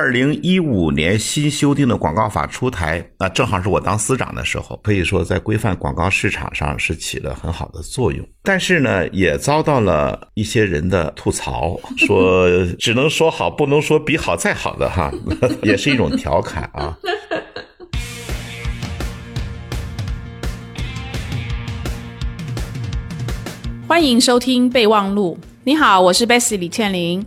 二零一五年新修订的广告法出台，那正好是我当司长的时候，可以说在规范广告市场上是起了很好的作用。但是呢，也遭到了一些人的吐槽，说只能说好，不能说比好再好的哈，也是一种调侃啊。欢迎收听备忘录。你好，我是 Bessy 李倩玲。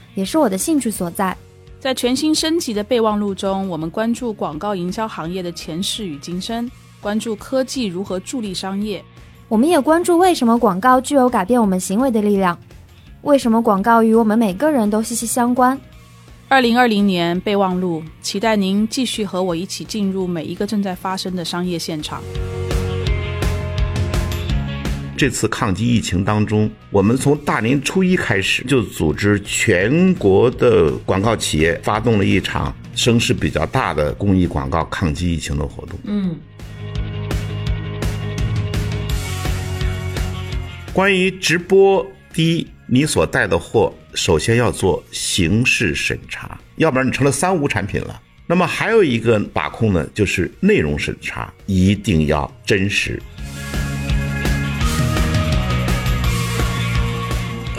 也是我的兴趣所在。在全新升级的备忘录中，我们关注广告营销行业的前世与今生，关注科技如何助力商业。我们也关注为什么广告具有改变我们行为的力量，为什么广告与我们每个人都息息相关。二零二零年备忘录，期待您继续和我一起进入每一个正在发生的商业现场。这次抗击疫情当中，我们从大年初一开始就组织全国的广告企业发动了一场声势比较大的公益广告抗击疫情的活动。嗯，关于直播，第一，你所带的货首先要做形式审查，要不然你成了三无产品了。那么还有一个把控呢，就是内容审查，一定要真实。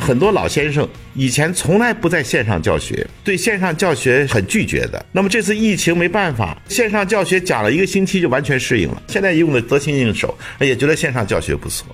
很多老先生以前从来不在线上教学，对线上教学很拒绝的。那么这次疫情没办法，线上教学讲了一个星期就完全适应了，现在用的得心应手，也觉得线上教学不错。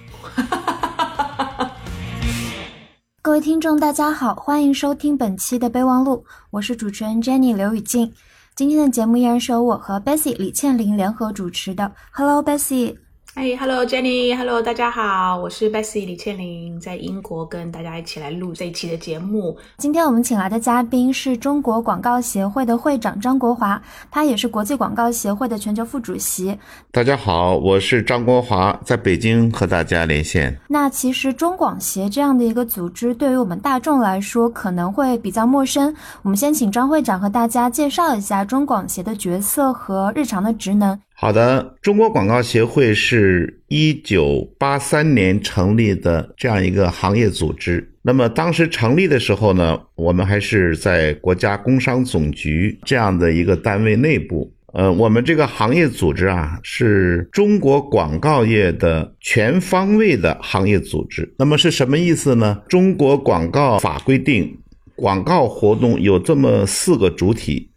各位听众，大家好，欢迎收听本期的备忘录，我是主持人 Jenny 刘雨静。今天的节目依然是由我和 Bessy 李倩玲联合主持的。Hello，Bessy 哎，Hello Jenny，Hello，大家好，我是 Bessy 李倩玲，在英国跟大家一起来录这一期的节目。今天我们请来的嘉宾是中国广告协会的会长张国华，他也是国际广告协会的全球副主席。大家好，我是张国华，在北京和大家连线。那其实中广协这样的一个组织，对于我们大众来说可能会比较陌生。我们先请张会长和大家介绍一下中广协的角色和日常的职能。好的，中国广告协会是一九八三年成立的这样一个行业组织。那么当时成立的时候呢，我们还是在国家工商总局这样的一个单位内部。呃，我们这个行业组织啊，是中国广告业的全方位的行业组织。那么是什么意思呢？中国广告法规定，广告活动有这么四个主体，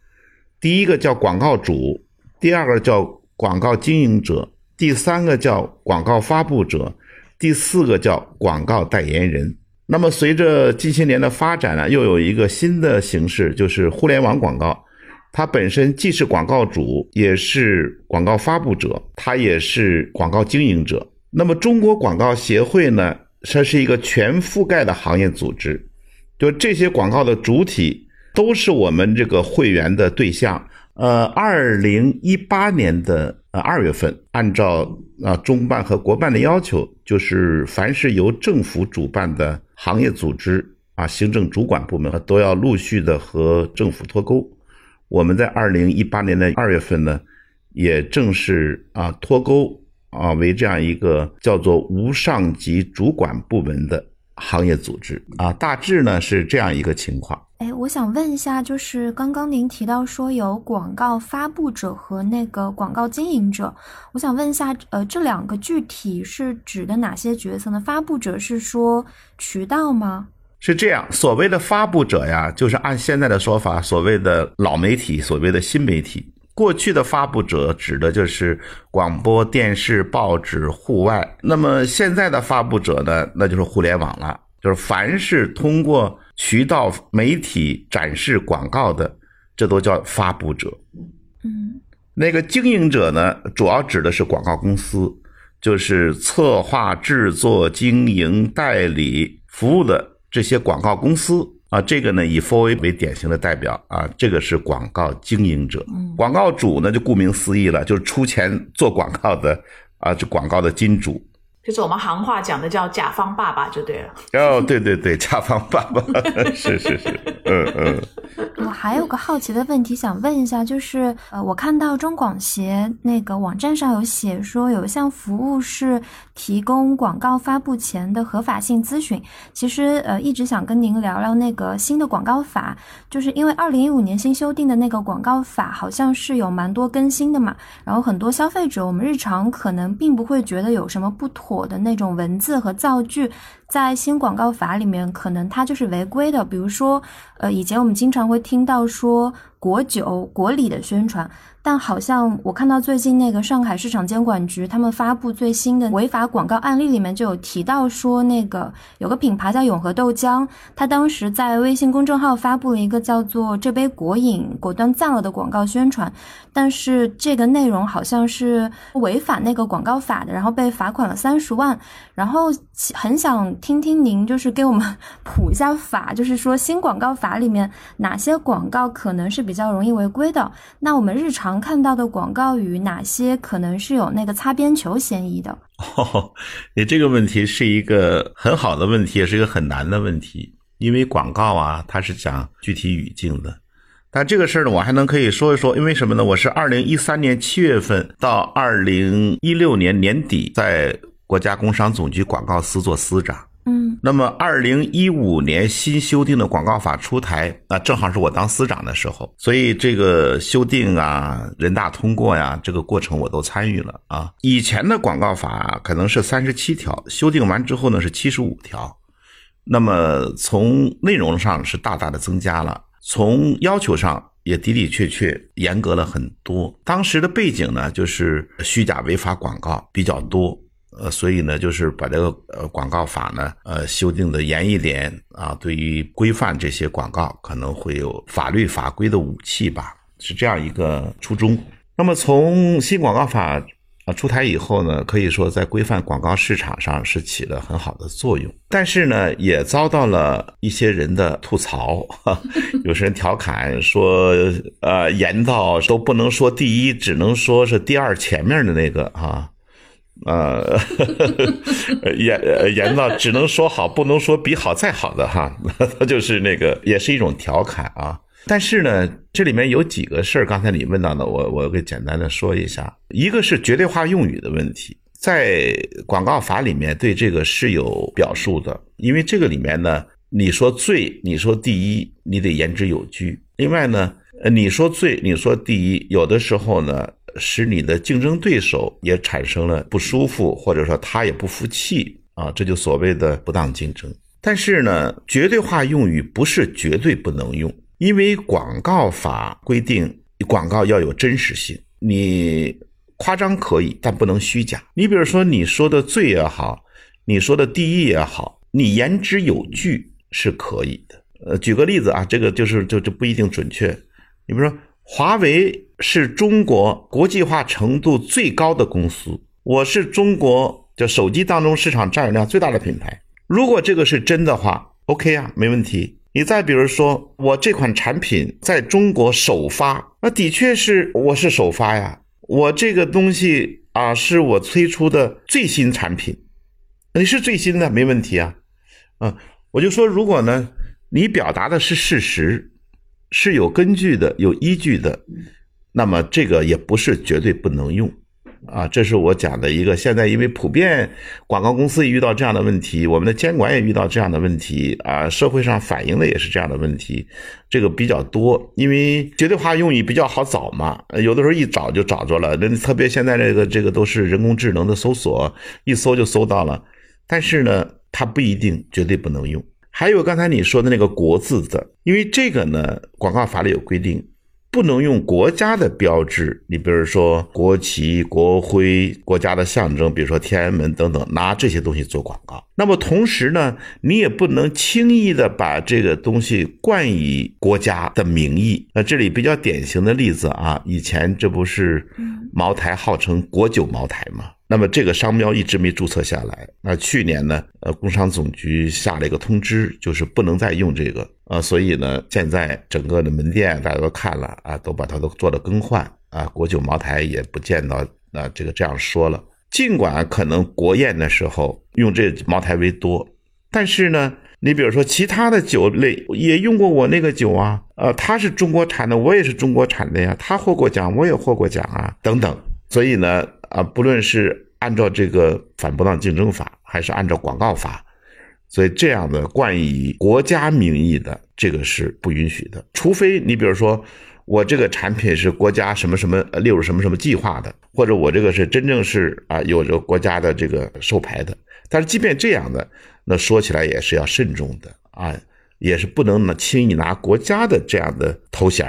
第一个叫广告主，第二个叫。广告经营者，第三个叫广告发布者，第四个叫广告代言人。那么随着近些年的发展呢，又有一个新的形式，就是互联网广告。它本身既是广告主，也是广告发布者，它也是广告经营者。那么中国广告协会呢，它是一个全覆盖的行业组织，就这些广告的主体都是我们这个会员的对象。呃，二零一八年的呃二月份，按照啊中办和国办的要求，就是凡是由政府主办的行业组织啊，行政主管部门都要陆续的和政府脱钩。我们在二零一八年的二月份呢，也正式啊脱钩啊为这样一个叫做无上级主管部门的行业组织啊，大致呢是这样一个情况。哎，我想问一下，就是刚刚您提到说有广告发布者和那个广告经营者，我想问一下，呃，这两个具体是指的哪些角色呢？发布者是说渠道吗？是这样，所谓的发布者呀，就是按现在的说法，所谓的老媒体，所谓的新媒体。过去的发布者指的就是广播电视、报纸、户外，那么现在的发布者呢，那就是互联网了，就是凡是通过。渠道媒体展示广告的，这都叫发布者。嗯，那个经营者呢，主要指的是广告公司，就是策划、制作、经营、代理服务的这些广告公司啊，这个呢以 f o a 为典型的代表啊，这个是广告经营者，广告主呢就顾名思义了，就是出钱做广告的啊，这广告的金主。就是我们行话讲的叫甲方爸爸就对了。哦，对对对，甲方爸爸 是是是，嗯嗯。我还有个好奇的问题想问一下，就是呃，我看到中广协那个网站上有写说有一项服务是提供广告发布前的合法性咨询。其实呃，一直想跟您聊聊那个新的广告法，就是因为二零一五年新修订的那个广告法好像是有蛮多更新的嘛，然后很多消费者我们日常可能并不会觉得有什么不妥的那种文字和造句。在新广告法里面，可能它就是违规的。比如说，呃，以前我们经常会听到说国酒、国礼的宣传。但好像我看到最近那个上海市场监管局他们发布最新的违法广告案例里面就有提到说，那个有个品牌叫永和豆浆，他当时在微信公众号发布了一个叫做“这杯国饮果断赞了”的广告宣传，但是这个内容好像是违反那个广告法的，然后被罚款了三十万。然后很想听听您就是给我们 普一下法，就是说新广告法里面哪些广告可能是比较容易违规的？那我们日常。看到的广告语哪些可能是有那个擦边球嫌疑的？哦，你这个问题是一个很好的问题，也是一个很难的问题。因为广告啊，它是讲具体语境的。但这个事儿呢，我还能可以说一说，因为什么呢？我是二零一三年七月份到二零一六年年底，在国家工商总局广告司做司长。嗯，那么二零一五年新修订的广告法出台，那正好是我当司长的时候，所以这个修订啊，人大通过呀，这个过程我都参与了啊。以前的广告法可能是三十七条，修订完之后呢是七十五条，那么从内容上是大大的增加了，从要求上也的的确确严格了很多。当时的背景呢，就是虚假违法广告比较多。呃，所以呢，就是把这个呃广告法呢，呃修订的严一点啊，对于规范这些广告，可能会有法律法规的武器吧，是这样一个初衷。那么从新广告法啊出台以后呢，可以说在规范广告市场上是起了很好的作用，但是呢，也遭到了一些人的吐槽，有些人调侃说，呃，严到都不能说第一，只能说是第二前面的那个啊。呃，严严到只能说好，不能说比好再好的哈，他就是那个，也是一种调侃啊。但是呢，这里面有几个事儿，刚才你问到的，我我给简单的说一下。一个是绝对化用语的问题，在广告法里面对这个是有表述的，因为这个里面呢，你说最，你说第一，你得言之有据。另外呢，呃你说最，你说第一，有的时候呢。使你的竞争对手也产生了不舒服，或者说他也不服气啊，这就所谓的不当竞争。但是呢，绝对化用语不是绝对不能用，因为广告法规定广告要有真实性，你夸张可以，但不能虚假。你比如说你说的最也好，你说的第一也好，你言之有据是可以的。呃，举个例子啊，这个就是就就不一定准确。你比如说。华为是中国国际化程度最高的公司，我是中国的手机当中市场占有量最大的品牌。如果这个是真的话，OK 啊，没问题。你再比如说，我这款产品在中国首发，那的确是我是首发呀。我这个东西啊，是我推出的最新产品，你是最新的，没问题啊。嗯，我就说，如果呢，你表达的是事实。是有根据的，有依据的，那么这个也不是绝对不能用，啊，这是我讲的一个。现在因为普遍广告公司也遇到这样的问题，我们的监管也遇到这样的问题，啊，社会上反映的也是这样的问题，这个比较多。因为绝对化用语比较好找嘛，有的时候一找就找着了。那特别现在这个这个都是人工智能的搜索，一搜就搜到了。但是呢，它不一定绝对不能用。还有刚才你说的那个“国”字的，因为这个呢，广告法里有规定，不能用国家的标志，你比如说国旗、国徽、国家的象征，比如说天安门等等，拿这些东西做广告。那么同时呢，你也不能轻易的把这个东西冠以国家的名义。那这里比较典型的例子啊，以前这不是茅台号称国酒茅台吗？那么这个商标一直没注册下来。那去年呢，呃，工商总局下了一个通知，就是不能再用这个，呃，所以呢，现在整个的门店大家都看了啊，都把它都做了更换啊。国酒茅台也不见到啊，这个这样说了。尽管可能国宴的时候用这茅台为多，但是呢，你比如说其他的酒类也用过我那个酒啊，呃，它是中国产的，我也是中国产的呀，他获过奖，我也获过奖啊，等等。所以呢。啊，不论是按照这个反不当竞争法，还是按照广告法，所以这样的冠以国家名义的，这个是不允许的。除非你比如说，我这个产品是国家什么什么列入什么什么计划的，或者我这个是真正是啊有着国家的这个授牌的。但是即便这样的，那说起来也是要慎重的啊，也是不能呢轻易拿国家的这样的头衔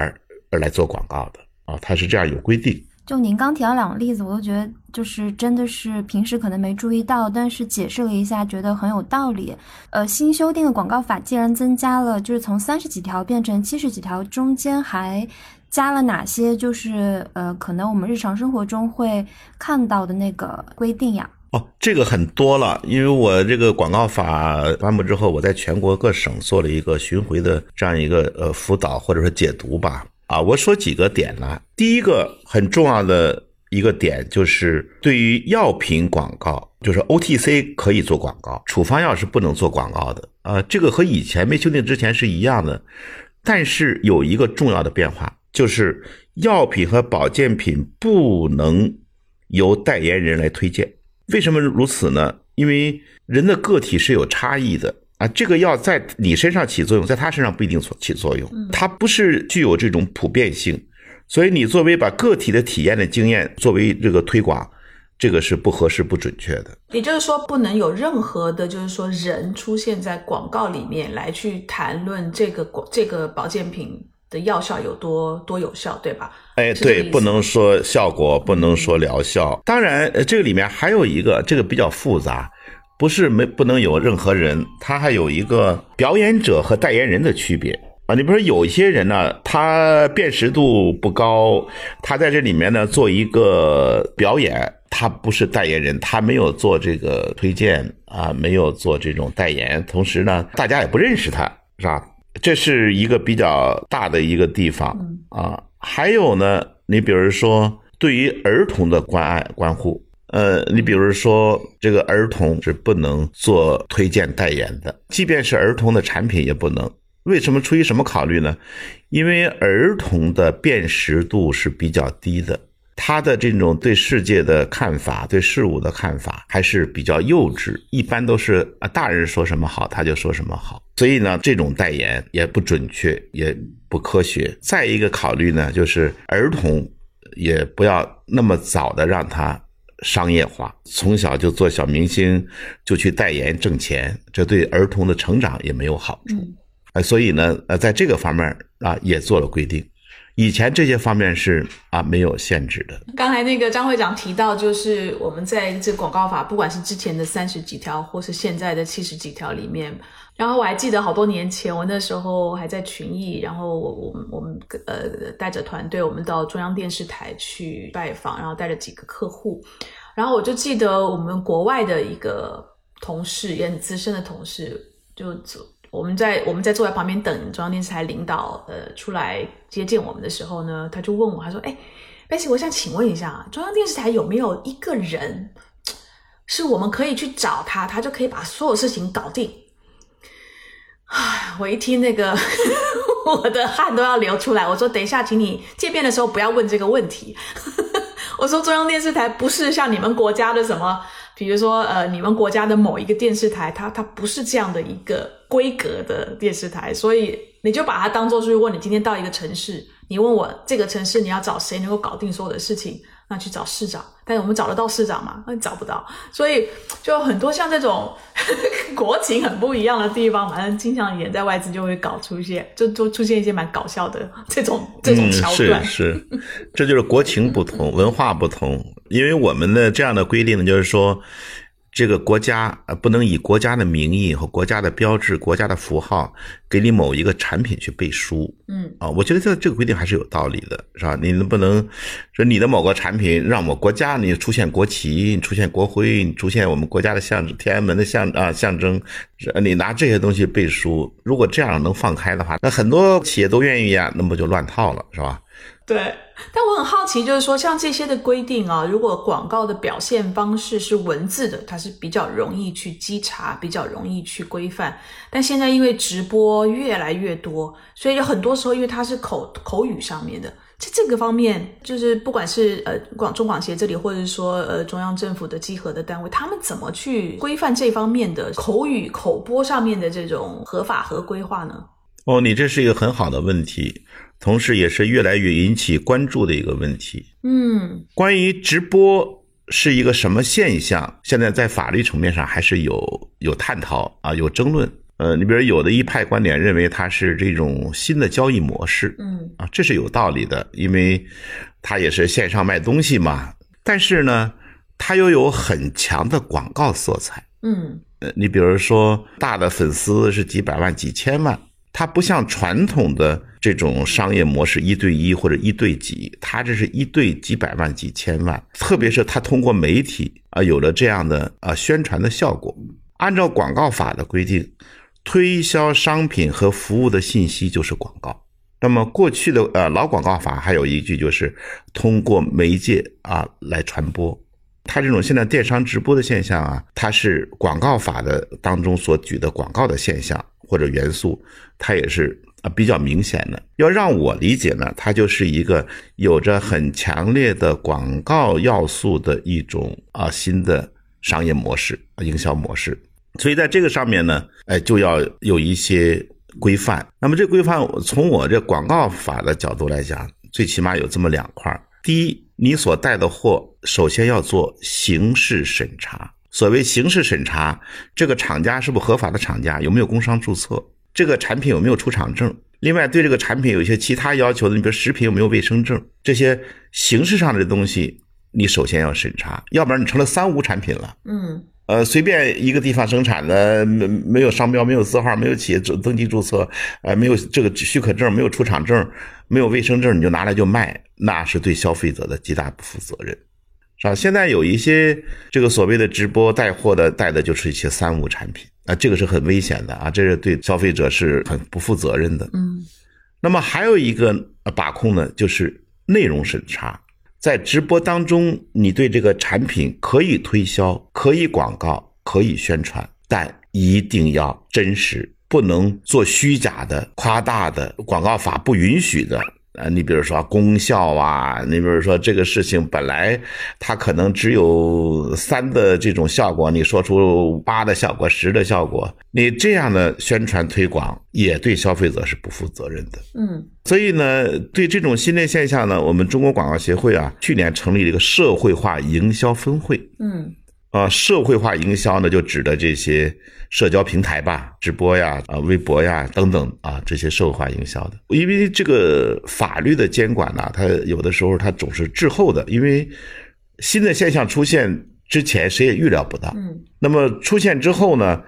而来做广告的啊，它是这样有规定。就您刚提到两个例子，我都觉得就是真的是平时可能没注意到，但是解释了一下，觉得很有道理。呃，新修订的广告法既然增加了，就是从三十几条变成七十几条，中间还加了哪些？就是呃，可能我们日常生活中会看到的那个规定呀？哦，这个很多了，因为我这个广告法颁布之后，我在全国各省做了一个巡回的这样一个呃辅导或者说解读吧。啊，我说几个点呢。第一个很重要的一个点就是，对于药品广告，就是 OTC 可以做广告，处方药是不能做广告的。啊，这个和以前没修订之前是一样的。但是有一个重要的变化，就是药品和保健品不能由代言人来推荐。为什么如此呢？因为人的个体是有差异的。啊，这个药在你身上起作用，在他身上不一定起作用，它不是具有这种普遍性，所以你作为把个体的体验的经验作为这个推广，这个是不合适、不准确的。也就是说，不能有任何的，就是说人出现在广告里面来去谈论这个广这个保健品的药效有多多有效，对吧？哎，对，不能说效果，不能说疗效。当然，这个里面还有一个，这个比较复杂。不是没不能有任何人，他还有一个表演者和代言人的区别啊。你比如说有一些人呢，他辨识度不高，他在这里面呢做一个表演，他不是代言人，他没有做这个推荐啊，没有做这种代言，同时呢，大家也不认识他，是吧？这是一个比较大的一个地方啊。还有呢，你比如说对于儿童的关爱关护。呃，你比如说这个儿童是不能做推荐代言的，即便是儿童的产品也不能。为什么？出于什么考虑呢？因为儿童的辨识度是比较低的，他的这种对世界的看法、对事物的看法还是比较幼稚，一般都是啊大人说什么好他就说什么好。所以呢，这种代言也不准确，也不科学。再一个考虑呢，就是儿童也不要那么早的让他。商业化，从小就做小明星，就去代言挣钱，这对儿童的成长也没有好处。哎，所以呢，呃，在这个方面啊，也做了规定。以前这些方面是啊没有限制的。刚才那个张会长提到，就是我们在这广告法，不管是之前的三十几条，或是现在的七十几条里面。然后我还记得好多年前，我那时候还在群艺，然后我我们我们呃带着团队，我们到中央电视台去拜访，然后带着几个客户，然后我就记得我们国外的一个同事，也很资深的同事，就坐我们在我们在坐在旁边等中央电视台领导呃出来接见我们的时候呢，他就问我，他说：“哎，贝西，我想请问一下，中央电视台有没有一个人是我们可以去找他，他就可以把所有事情搞定？”唉，我一听那个，我的汗都要流出来。我说，等一下，请你见面的时候不要问这个问题。我说，中央电视台不是像你们国家的什么，比如说，呃，你们国家的某一个电视台，它它不是这样的一个规格的电视台，所以你就把它当做是，如果你今天到一个城市，你问我这个城市你要找谁能够搞定所有的事情。那去找市长，但是我们找得到市长吗？那找不到，所以就很多像这种 国情很不一样的地方，反正经常演在外资就会搞出一些，就就出现一些蛮搞笑的这种这种桥段。是是，这就是国情不同，文化不同。因为我们的这样的规定呢，就是说，这个国家呃不能以国家的名义和国家的标志、国家的符号给你某一个产品去背书。嗯啊，我觉得这这个规定还是有道理的，是吧？你能不能说你的某个产品让我国家你出现国旗、你出现国徽、你出现我们国家的象征、天安门的象啊象征，你拿这些东西背书，如果这样能放开的话，那很多企业都愿意啊，那不就乱套了，是吧？对，但我很好奇，就是说像这些的规定啊，如果广告的表现方式是文字的，它是比较容易去稽查，比较容易去规范。但现在因为直播越来越多，所以有很多时候因为它是口口语上面的，在这个方面，就是不管是呃广中广协这里，或者是说呃中央政府的稽核的单位，他们怎么去规范这方面的口语口播上面的这种合法合规化呢？哦，你这是一个很好的问题，同时也是越来越引起关注的一个问题。嗯关于直播是一个什么现象，现在在法律层面上还是有有探讨啊，有争论。呃，你比如有的一派观点认为它是这种新的交易模式嗯啊，这是有道理的，因为它也是线上卖东西嘛。但是呢，它又有很强的广告色彩。嗯呃，你比如说大的粉丝是几百万、几千万，它不像传统的这种商业模式一对一或者一对几，它这是一对几百万、几千万，特别是它通过媒体啊有了这样的啊宣传的效果。按照广告法的规定，推销商品和服务的信息就是广告。那么过去的呃老广告法还有一句就是通过媒介啊来传播。它这种现在电商直播的现象啊，它是广告法的当中所举的广告的现象或者元素，它也是啊比较明显的。要让我理解呢，它就是一个有着很强烈的广告要素的一种啊新的商业模式、营销模式。所以在这个上面呢，哎，就要有一些规范。那么这规范从我这广告法的角度来讲，最起码有这么两块。第一，你所带的货首先要做形式审查。所谓形式审查，这个厂家是不是合法的厂家，有没有工商注册，这个产品有没有出厂证。另外，对这个产品有一些其他要求的，你比如食品有没有卫生证，这些形式上的东西，你首先要审查，要不然你成了三无产品了。嗯呃，随便一个地方生产的，没没有商标，没有字号，没有企业登登记注册，呃，没有这个许可证，没有出厂证，没有卫生证，你就拿来就卖，那是对消费者的极大不负责任，是吧？现在有一些这个所谓的直播带货的，带的就是一些三无产品啊，这个是很危险的啊，这是对消费者是很不负责任的。嗯那么还有一个呃把控呢，就是内容审查。在直播当中，你对这个产品可以推销、可以广告、可以宣传，但一定要真实，不能做虚假的、夸大的。广告法不允许的。啊，你比如说功效啊，你比如说这个事情本来它可能只有三的这种效果，你说出八的效果、十的效果，你这样的宣传推广也对消费者是不负责任的。嗯所以呢，对这种新的现象呢，我们中国广告协会啊，去年成立了一个社会化营销分会。嗯啊，社会化营销呢，就指的这些社交平台吧，直播呀、啊、微博呀等等啊，这些社会化营销的。因为这个法律的监管呢，它有的时候它总是滞后的，因为新的现象出现之前，谁也预料不到。嗯那么出现之后呢，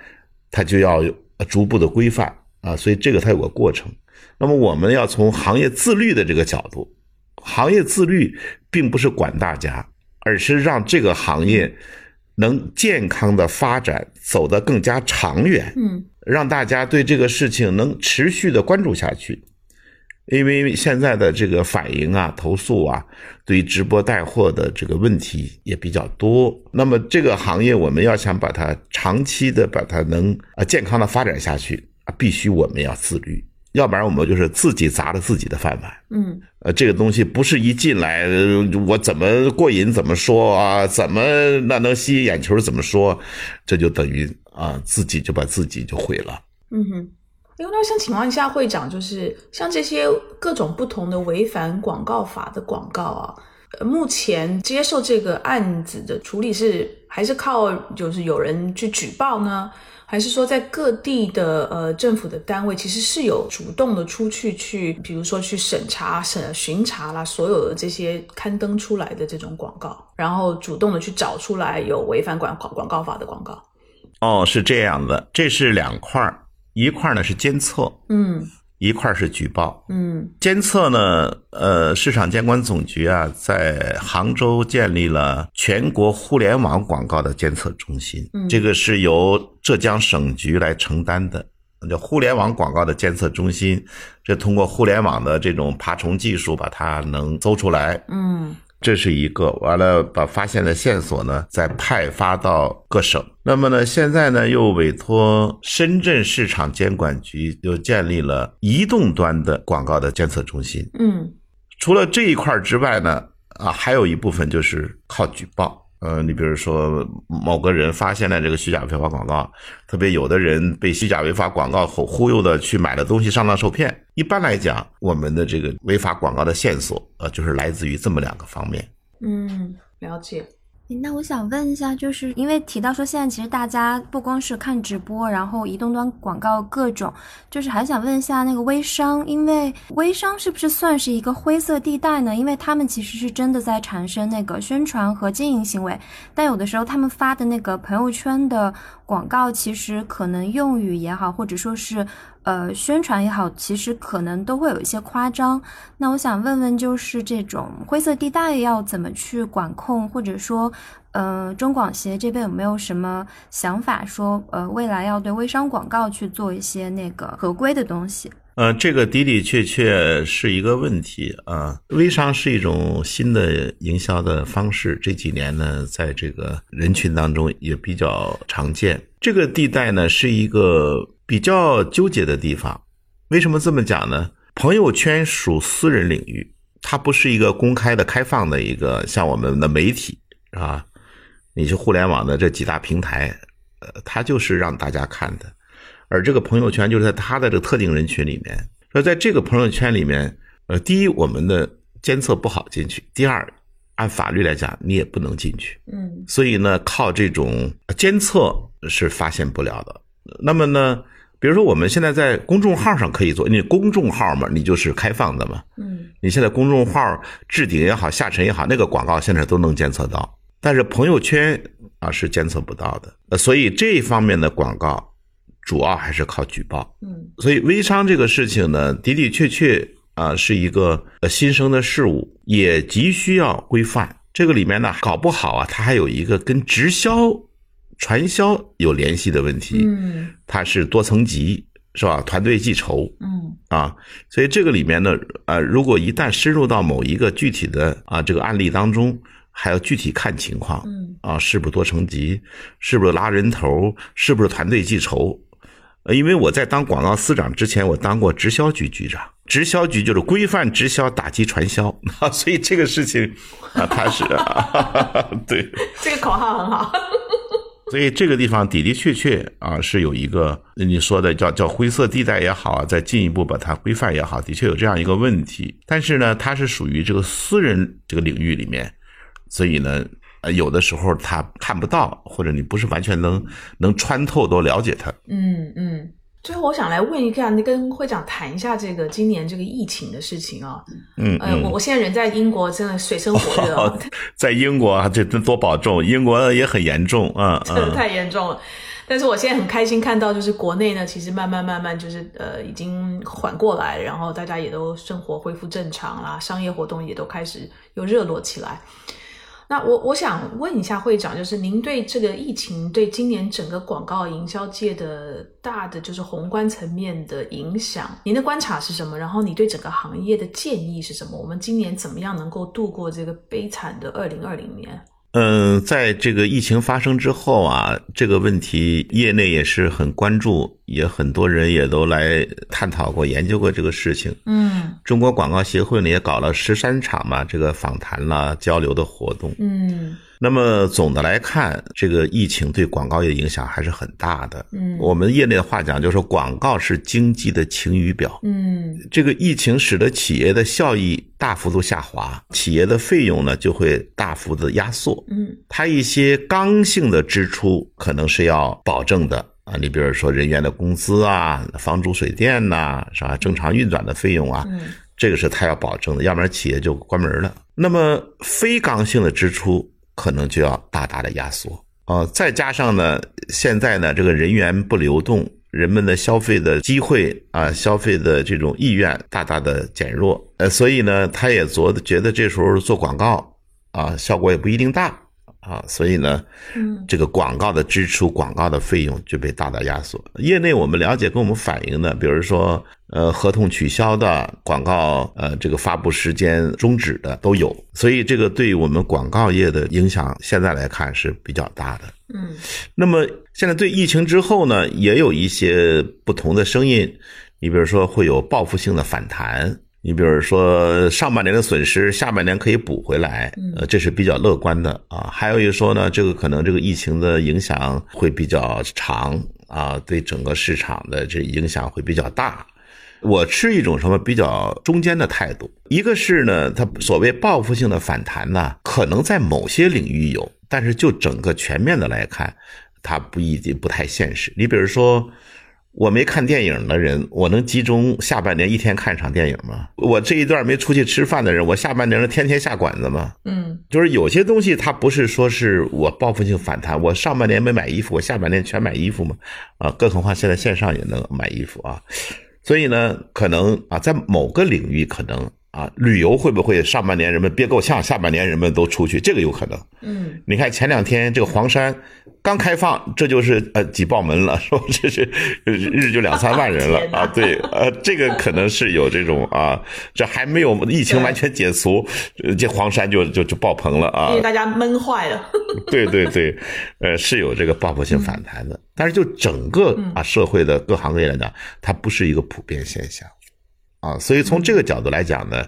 它就要逐步的规范啊，所以这个它有个过程。那么我们要从行业自律的这个角度，行业自律并不是管大家，而是让这个行业能健康的发展，走得更加长远，嗯让大家对这个事情能持续的关注下去。因为现在的这个反映啊、投诉啊，对于直播带货的这个问题也比较多。那么这个行业，我们要想把它长期的把它能啊健康的发展下去啊，必须我们要自律，要不然我们就是自己砸了自己的饭碗。嗯呃，这个东西不是一进来，呃我怎么过瘾怎么说啊，怎么那能吸引眼球怎么说，这就等于啊自己就把自己就毁了。嗯哼。另外，我想请问一下会长，就是像这些各种不同的违反广告法的广告啊，呃，目前接受这个案子的处理是还是靠就是有人去举报呢，还还是说在各地的呃政府的单位其实是有主动的出去去，比如说去审查、审巡查啦，所有的这些刊登出来的这种广告，然后主动的去找出来有违反广广广告法的广告。哦，是这样的，这是两块儿，一块儿呢是监测，嗯一块儿是举报。嗯。监测呢，呃，市场监管总局啊，在杭州建立了全国互联网广告的监测中心，嗯。这个是由浙江省局来承担的。叫互联网广告的监测中心，这通过互联网的这种爬虫技术，把它能搜出来，嗯这是一个，完了把发现的线索呢再派发到各省。那么呢，现在呢又委托深圳市场监管局又建立了移动端的广告的监测中心。嗯除了这一块儿之外呢，啊，还有一部分就是靠举报。呃，你比如说某个人发现了这个虚假违法广告，特别有的人被虚假违法广告忽忽悠的去买了东西上当受骗。一般来讲，我们的这个违法广告的线索，呃，就是来自于这么两个方面。嗯，了解。那我想问一下，就是因为提到说现在其实大家不光是看直播，然后移动端广告各种，就是还想问一下那个微商，因为微商是不是算是一个灰色地带呢？因为他们其实是真的在产生那个宣传和经营行为，但有的时候他们发的那个朋友圈的广告，其实可能用语也好，或者说是呃宣传也好，其实可能都会有一些夸张。那我想问问，就是这种灰色地带要怎么去管控，或者说，呃，中广协这边有没有什么想法说，呃，未来要对微商广告去做一些那个合规的东西？呃，这个的的确确是一个问题啊。微商是一种新的营销的方式，这几年呢，在这个人群当中也比较常见。这个地带呢，是一个比较纠结的地方。为什么这么讲呢？朋友圈属私人领域，它不是一个公开的、开放的一个，像我们的媒体啊，你去互联网的这几大平台，呃，它就是让大家看的。而这个朋友圈就是在他的这个特定人群里面，那在这个朋友圈里面，呃，第一，我们的监测不好进去；第二，按法律来讲，你也不能进去。嗯所以呢，靠这种监测是发现不了的。那么呢，比如说我们现在在公众号上可以做，你公众号嘛，你就是开放的嘛。嗯你现在公众号置顶也好，下沉也好，那个广告现在都能监测到，但是朋友圈啊是监测不到的。呃，所以这一方面的广告主要还是靠举报。嗯所以微商这个事情呢，的的确确啊是一个呃新生的事物，也急需要规范。这个里面呢，搞不好啊，它还有一个跟直销、传销有联系的问题，嗯它是多层级，是吧？团队计酬，嗯啊，所以这个里面呢，呃，如果一旦深入到某一个具体的啊这个案例当中，还要具体看情况嗯啊，是不是多层级，是不是拉人头，是不是团队计酬？呃，因为我在当广告司长之前，我当过直销局局长，直销局就是规范直销、打击传销啊，所以这个事情啊，它是啊，对。这个口号很好。所以这个地方的的确确啊是有一个你说的叫叫灰色地带也好啊，再进一步把它规范也好，的确有这样一个问题。但是呢，它是属于这个私人这个领域里面，所以呢，呃，有的时候他看不到，或者你不是完全能能穿透都了解他。嗯嗯。最后，我想来问一下，你跟会长谈一下这个今年这个疫情的事情啊。嗯呃，我我现在人在英国，真的水深火热 在英国啊，这这多保重，英国也很严重啊，真的嗯太严重了。但是我现在很开心看到，就是国内呢，其实慢慢慢慢就是呃已经缓过来，然后大家也都生活恢复正常啦，商业活动也都开始又热络起来。那我我想问一下会长，就是您对这个疫情对今年整个广告营销界的大的就是宏观层面的影响，您的观察是什么？然后你对整个行业的建议是什么？我们今年怎么样能够度过这个悲惨的二零二零年？嗯，在这个疫情发生之后啊，这个问题业内也是很关注，也很多人也都来探讨过、研究过这个事情。嗯中国广告协会呢也搞了十三场嘛，这个访谈啦、交流的活动。嗯那么总的来看，这个疫情对广告业影响还是很大的。嗯我们业内的话讲，就是说广告是经济的晴雨表。嗯这个疫情使得企业的效益大幅度下滑，企业的费用呢就会大幅的压缩。嗯它一些刚性的支出可能是要保证的，啊，你比如说人员的工资啊、房租水电呐、是吧？正常运转的费用啊，这个是他要保证的，要不然企业就关门了。那么非刚性的支出可能就要大大的压缩啊，再加上呢，现在呢这个人员不流动，人们的消费的机会啊，消费的这种意愿大大的减弱，呃，所以呢，他也做觉得这时候做广告啊，效果也不一定大。啊，所以呢，嗯，这个广告的支出、广告的费用就被大大压缩。业内我们了解跟我们反映的，比如说，呃，合同取消的广告，呃，这个发布时间终止的都有。所以这个对于我们广告业的影响，现在来看是比较大的。嗯，那么现在对疫情之后呢，也有一些不同的声音，你比如说会有报复性的反弹。你比如说上半年的损失，下半年可以补回来，呃，这是比较乐观的啊。还有一说呢，这个可能这个疫情的影响会比较长啊，对整个市场的这影响会比较大。我持一种什么比较中间的态度，一个是呢，它所谓报复性的反弹呢，可能在某些领域有，但是就整个全面的来看，它不一定不太现实。你比如说。我没看电影的人，我能集中下半年一天看一场电影吗？我这一段没出去吃饭的人，我下半年能天天下馆子吗？嗯，就是有些东西它不是说是我报复性反弹，我上半年没买衣服，我下半年全买衣服吗？啊，更何况现在线上也能买衣服啊，所以呢，可能啊，在某个领域可能。啊，旅游会不会上半年人们憋够呛，下半年人们都出去？这个有可能。嗯，你看前两天这个黄山刚开放，这就是呃挤爆门了，说这是日就两三万人了 啊。对，呃，这个可能是有这种啊，这还没有疫情完全解除，这黄山就就就爆棚了啊。因为大家闷坏了。对对对，呃，是有这个报复性反弹的，但是就整个啊社会的各行各业来讲，它不是一个普遍现象。啊，所以从这个角度来讲呢，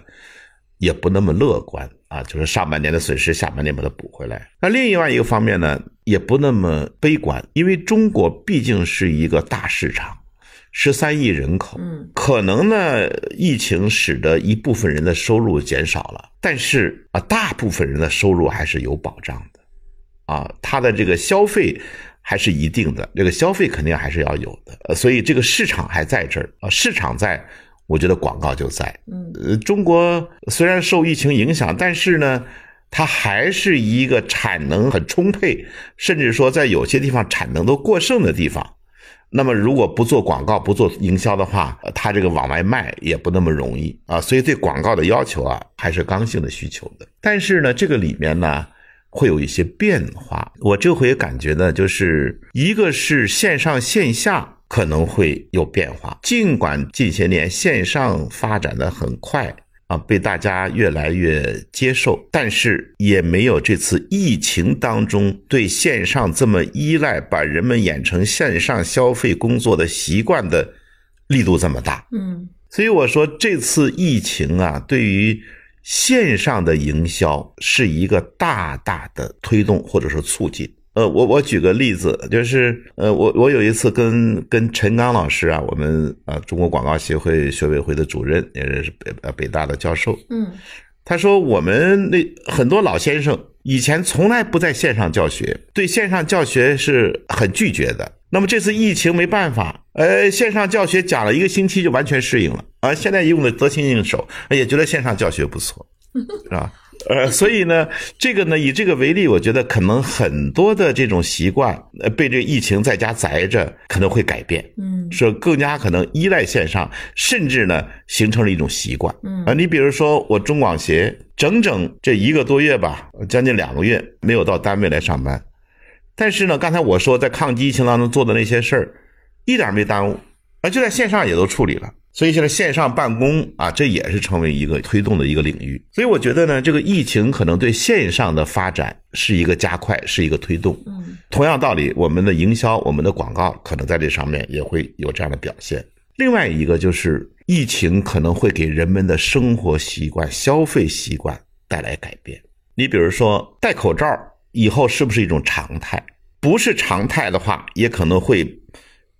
也不那么乐观啊，就是上半年的损失，下半年把它补回来。那另外一个方面呢，也不那么悲观，因为中国毕竟是一个大市场，十三亿人口，嗯，可能呢，疫情使得一部分人的收入减少了，但是啊，大部分人的收入还是有保障的，啊，他的这个消费还是一定的，这个消费肯定还是要有的，所以这个市场还在这儿啊，市场在。我觉得广告就在，嗯，呃，中国虽然受疫情影响，但是呢，它还是一个产能很充沛，甚至说在有些地方产能都过剩的地方。那么，如果不做广告、不做营销的话，它这个往外卖也不那么容易啊。所以，对广告的要求啊，还是刚性的需求的。但是呢，这个里面呢，会有一些变化。我这回感觉呢，就是一个是线上线下。可能会有变化，尽管近些年线上发展的很快啊，被大家越来越接受，但是也没有这次疫情当中对线上这么依赖，把人们养成线上消费工作的习惯的力度这么大。嗯，所以我说这次疫情啊，对于线上的营销是一个大大的推动或者说促进。呃，我我举个例子，就是呃，我我有一次跟跟陈刚老师啊，我们啊中国广告协会学委会的主任，也是北呃北大的教授，嗯，他说我们那很多老先生以前从来不在线上教学，对线上教学是很拒绝的。那么这次疫情没办法，呃，线上教学讲了一个星期就完全适应了，啊，现在用的得心应手，也觉得线上教学不错，是吧？呃，所以呢，这个呢，以这个为例，我觉得可能很多的这种习惯，呃，被这疫情在家宅着，可能会改变，嗯，说更加可能依赖线上，甚至呢，形成了一种习惯，嗯啊，你比如说我中广协，整整这一个多月吧，将近两个月没有到单位来上班，但是呢，刚才我说在抗击疫情当中做的那些事儿，一点没耽误，啊，就在线上也都处理了。所以现在线上办公啊，这也是成为一个推动的一个领域。所以我觉得呢，这个疫情可能对线上的发展是一个加快，是一个推动。嗯，同样道理，我们的营销、我们的广告可能在这上面也会有这样的表现。另外一个就是疫情可能会给人们的生活习惯、消费习惯带来改变。你比如说戴口罩以后是不是一种常态？不是常态的话，也可能会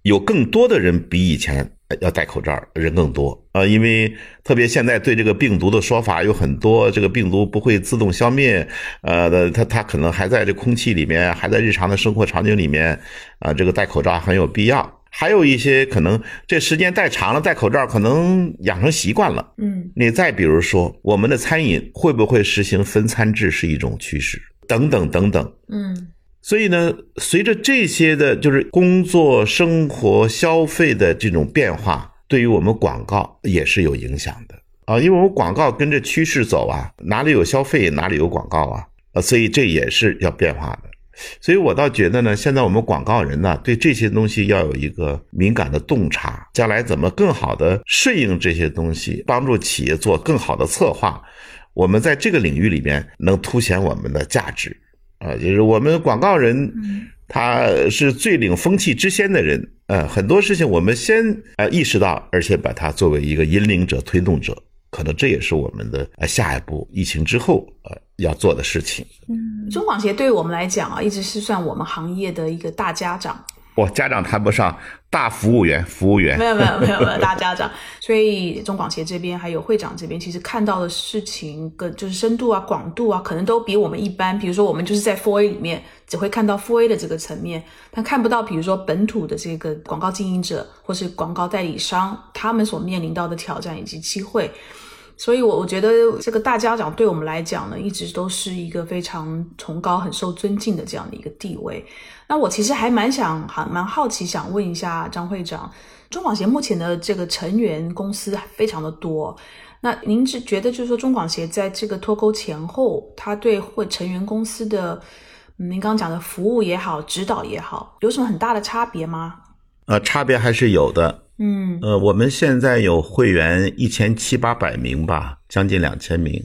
有更多的人比以前。要戴口罩人更多啊，因为特别现在对这个病毒的说法有很多，这个病毒不会自动消灭，呃，它它可能还在这空气里面，还在日常的生活场景里面，啊，这个戴口罩很有必要。还有一些可能这时间戴长了，戴口罩可能养成习惯了。嗯，你再比如说，我们的餐饮会不会实行分餐制是一种趋势，等等等等。嗯。所以呢，随着这些的，就是工作、生活、消费的这种变化，对于我们广告也是有影响的啊。因为我们广告跟着趋势走啊，哪里有消费，哪里有广告啊，啊，所以这也是要变化的。所以我倒觉得呢，现在我们广告人呢，对这些东西要有一个敏感的洞察，将来怎么更好的顺应这些东西，帮助企业做更好的策划，我们在这个领域里面能凸显我们的价值。啊，就是我们广告人，他是最领风气之先的人。呃，很多事情我们先呃意识到，而且把它作为一个引领者、推动者，可能这也是我们的呃下一步疫情之后呃要做的事情。嗯，中广协对于我们来讲啊，一直是算我们行业的一个大家长。我家长谈不上大服务员，服务员没有没有没有没有大家长，所以中广协这边还有会长这边，其实看到的事情跟就是深度啊、广度啊，可能都比我们一般。比如说我们就是在 Four A 里面只会看到 Four A 的这个层面，但看不到比如说本土的这个广告经营者或是广告代理商他们所面临到的挑战以及机会。所以，我我觉得这个大家长对我们来讲呢，一直都是一个非常崇高、很受尊敬的这样的一个地位。那我其实还蛮想、还蛮好奇，想问一下张会长，中广协目前的这个成员公司非常的多，那您是觉得就是说中广协在这个脱钩前后，他对会成员公司的，您刚刚讲的服务也好、指导也好，有什么很大的差别吗？呃，差别还是有的。嗯，呃，我们现在有会员一千七八百名吧，将近两千名。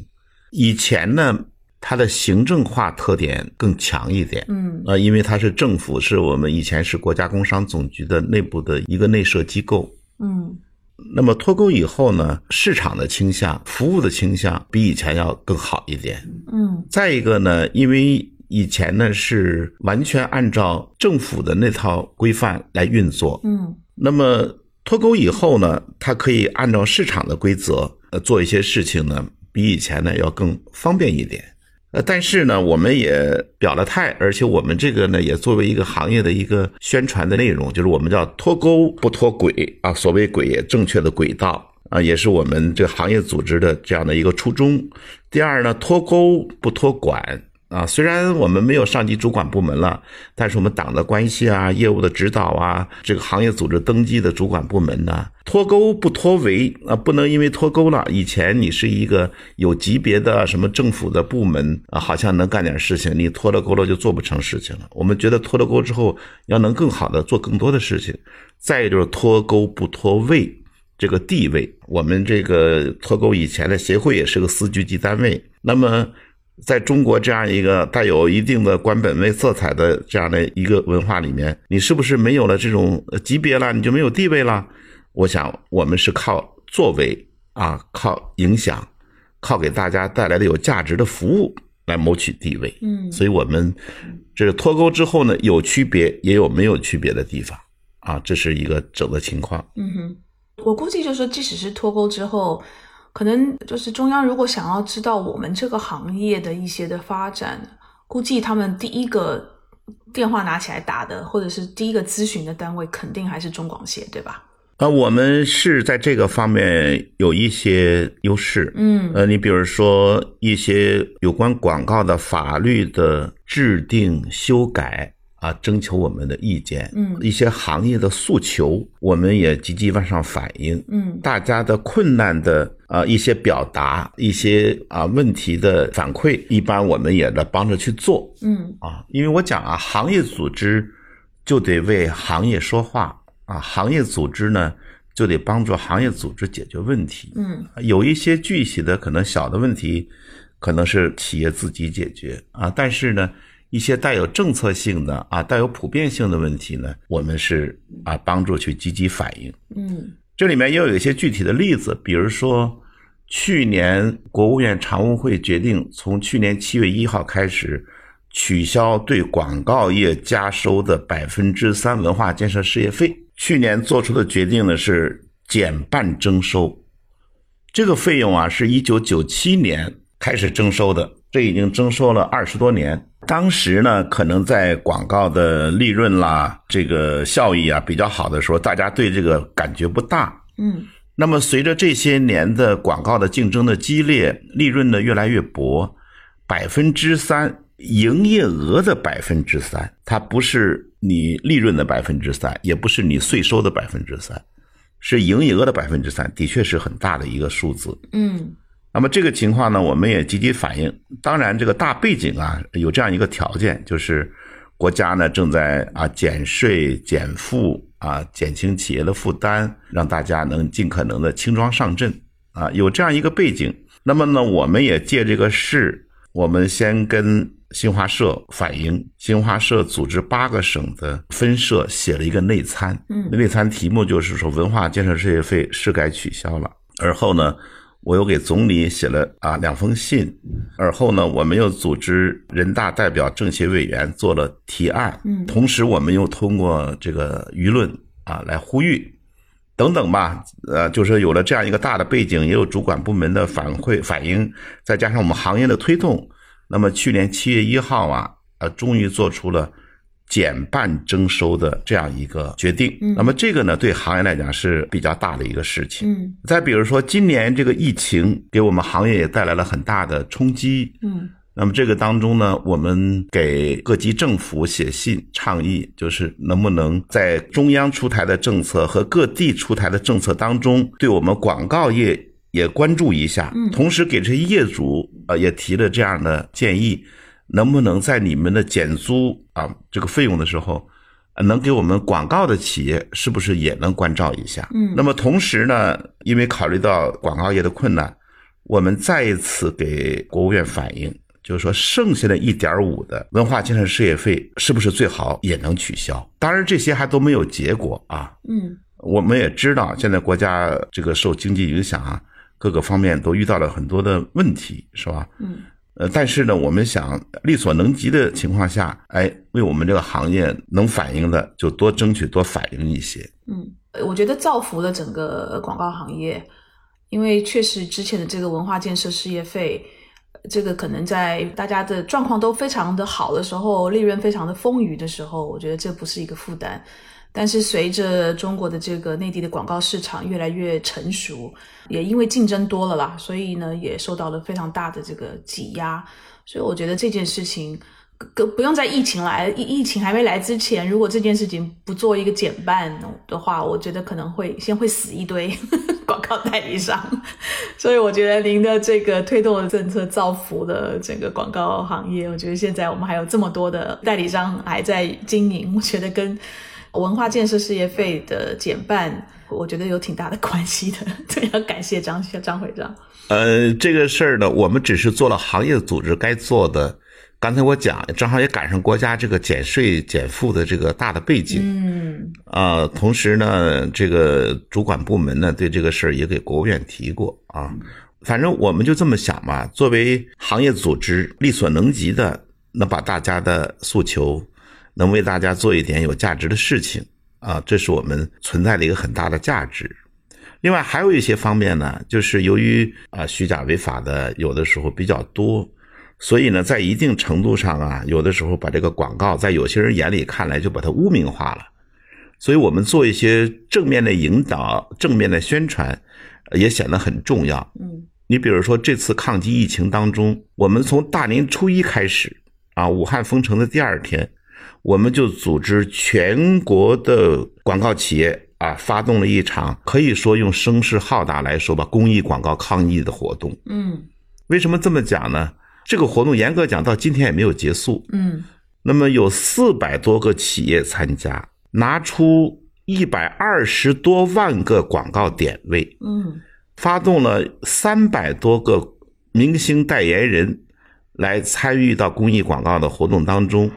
以前呢，它的行政化特点更强一点。嗯，呃，因为它是政府，是我们以前是国家工商总局的内部的一个内设机构。嗯，那么脱钩以后呢，市场的倾向、服务的倾向比以前要更好一点。嗯，再一个呢，因为以前呢是完全按照政府的那套规范来运作。嗯，那么。脱钩以后呢，它可以按照市场的规则，呃，做一些事情呢，比以前呢要更方便一点。呃，但是呢，我们也表了态，而且我们这个呢，也作为一个行业的一个宣传的内容，就是我们叫脱钩不脱轨啊，所谓轨也正确的轨道啊，也是我们这个行业组织的这样的一个初衷。第二呢，脱钩不脱管。啊，虽然我们没有上级主管部门了，但是我们党的关系啊、业务的指导啊、这个行业组织登记的主管部门呢，脱钩不脱围啊，不能因为脱钩了，以前你是一个有级别的什么政府的部门啊，好像能干点事情，你脱了钩了就做不成事情了。我们觉得脱了钩之后，要能更好的做更多的事情。再就是脱钩不脱位，这个地位，我们这个脱钩以前的协会也是个司局级单位，那么。在中国这样一个带有一定的官本位色彩的这样的一个文化里面，你是不是没有了这种级别了，你就没有地位了？我想我们是靠作为啊，靠影响，靠给大家带来的有价值的服务来谋取地位。嗯，所以我们这个脱钩之后呢，有区别也有没有区别的地方啊，这是一个整个情况。嗯哼，我估计就是说，即使是脱钩之后。可能就是中央如果想要知道我们这个行业的一些的发展，估计他们第一个电话拿起来打的，或者是第一个咨询的单位，肯定还是中广协，对吧？呃，我们是在这个方面有一些优势。嗯，呃，你比如说一些有关广告的法律的制定修改。啊，征求我们的意见，嗯，一些行业的诉求，我们也积极往上反映，嗯，大家的困难的啊一些表达，一些啊问题的反馈，一般我们也来帮着去做，嗯，啊，因为我讲啊，行业组织就得为行业说话啊，行业组织呢就得帮助行业组织解决问题，嗯，有一些具体的可能小的问题，可能是企业自己解决啊，但是呢。一些带有政策性的啊，带有普遍性的问题呢，我们是啊帮助去积极反映。嗯，这里面也有一些具体的例子，比如说去年国务院常务会决定，从去年七月一号开始取消对广告业加收的百分之三文化建设事业费。去年做出的决定呢是减半征收。这个费用啊，是一九九七年开始征收的，这已经征收了二十多年。当时呢，可能在广告的利润啦、这个效益啊比较好的时候，大家对这个感觉不大。嗯那么随着这些年的广告的竞争的激烈，利润呢越来越薄，百分之三营业额的百分之三，它不是你利润的百分之三，也不是你税收的百分之三，是营业额的百分之三，的确是很大的一个数字。嗯那么这个情况呢，我们也积极反映。当然，这个大背景啊，有这样一个条件，就是国家呢正在啊减税减负啊，减轻企业的负担，让大家能尽可能的轻装上阵啊，有这样一个背景。那么呢，我们也借这个事，我们先跟新华社反映，新华社组织八个省的分社写了一个内参，嗯内参题目就是说文化建设事业费是该取消了。而后呢，我又给总理写了啊两封信，而后呢，我们又组织人大代表政协委员做了提案，嗯。同时我们又通过这个舆论啊来呼吁，等等吧，呃，就是有了这样一个大的背景，也有主管部门的反馈反映，再加上我们行业的推动，那么去年七月一号啊，呃，终于做出了减半征收的这样一个决定。嗯那么这个呢，对行业来讲是比较大的一个事情。嗯再比如说，今年这个疫情给我们行业也带来了很大的冲击。嗯那么这个当中呢，我们给各级政府写信倡议，就是能不能在中央出台的政策和各地出台的政策当中，对我们广告业也关注一下，嗯同时给这些业主呃也提了这样的建议，能不能在你们的减租啊这个费用的时候，呃能给我们广告的企业是不是也能关照一下？嗯那么同时呢，因为考虑到广告业的困难，我们再一次给国务院反映，就是说剩下的一点五的文化建设事业费是不是最好也能取消？当然这些还都没有结果啊。嗯我们也知道，现在国家这个受经济影响啊，各个方面都遇到了很多的问题，是吧？嗯呃，但是呢，我们想力所能及的情况下，哎，为我们这个行业能反映的就多争取多反映一些。嗯我觉得造福了整个广告行业，因为确实之前的这个文化建设事业费，这个可能在大家的状况都非常的好的时候，利润非常的丰腴的时候，我觉得这不是一个负担。但是随着中国的这个内地的广告市场越来越成熟，也因为竞争多了啦，所以呢也受到了非常大的这个挤压。所以我觉得这件事情，不不用在疫情来疫疫情还没来之前，如果这件事情不做一个减半的话，我觉得可能会先会死一堆 广告代理商。所以我觉得您的这个推动的政策造福了整个广告行业。我觉得现在我们还有这么多的代理商还在经营，我觉得跟文化建设事业费的减半，我觉得有挺大的关系的。对，要感谢张张会长。呃，这个事儿呢，我们只是做了行业组织该做的。刚才我讲，正好也赶上国家这个减税减负的这个大的背景。嗯啊，同时呢，这个主管部门呢对这个事儿也给国务院提过啊。反正我们就这么想嘛，作为行业组织，力所能及的，能把大家的诉求，能为大家做一点有价值的事情啊，这是我们存在的一个很大的价值。另外还有一些方面呢，就是由于啊虚假违法的有的时候比较多，所以呢，在一定程度上啊，有的时候把这个广告在有些人眼里看来就把它污名化了。所以我们做一些正面的引导、正面的宣传，呃也显得很重要。嗯你比如说这次抗击疫情当中，我们从大年初一开始啊，武汉封城的第二天，我们就组织全国的广告企业啊，发动了一场可以说用声势浩大来说吧，公益广告抗疫的活动。嗯为什么这么讲呢？这个活动严格讲到今天也没有结束，嗯那么有四百多个企业参加，拿出一百二十多万个广告点位，嗯发动了三百多个明星代言人来参与到公益广告的活动当中。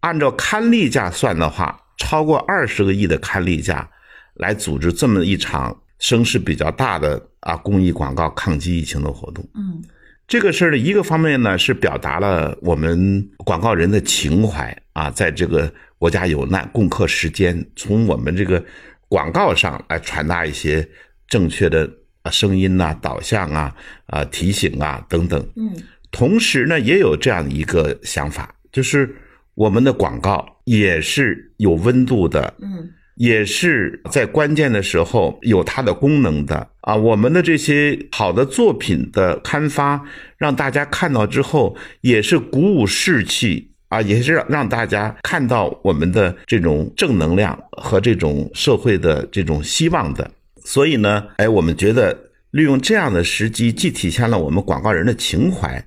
按照刊例价算的话，超过二十个亿的刊例价来组织这么一场声势比较大的啊公益广告抗击疫情的活动。嗯这个事儿呢，一个方面呢是表达了我们广告人的情怀啊，在这个国家有难、共克时艰，从我们这个广告上来传达一些正确的声音呐、导向啊、啊提醒啊等等。嗯，同时呢，也有这样一个想法，就是我们的广告也是有温度的，嗯，也是在关键的时候有它的功能的啊。我们的这些好的作品的刊发，让大家看到之后，也是鼓舞士气。啊，也是让让大家看到我们的这种正能量和这种社会的这种希望的。所以呢，哎，我们觉得利用这样的时机，既体现了我们广告人的情怀，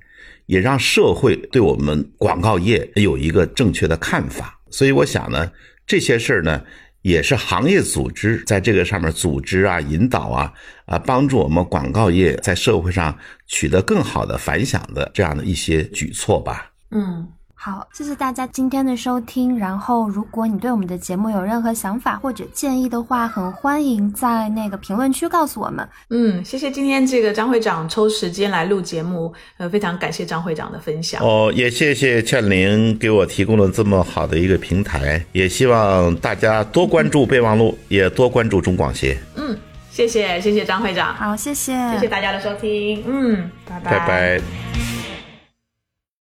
也让社会对我们广告业有一个正确的看法。所以我想呢，这些事儿呢，也是行业组织在这个上面组织啊、引导啊、啊帮助我们广告业在社会上取得更好的反响的这样的一些举措吧。嗯。好，谢谢大家今天的收听。然后，如果你对我们的节目有任何想法或者建议的话，很欢迎在那个评论区告诉我们。嗯，谢谢今天这个张会长抽时间来录节目，呃，非常感谢张会长的分享。哦，也谢谢倩玲给我提供了这么好的一个平台，也希望大家多关注备忘录，也多关注中广协。嗯，谢谢谢谢张会长。好，谢谢，谢谢大家的收听。嗯，拜拜拜拜。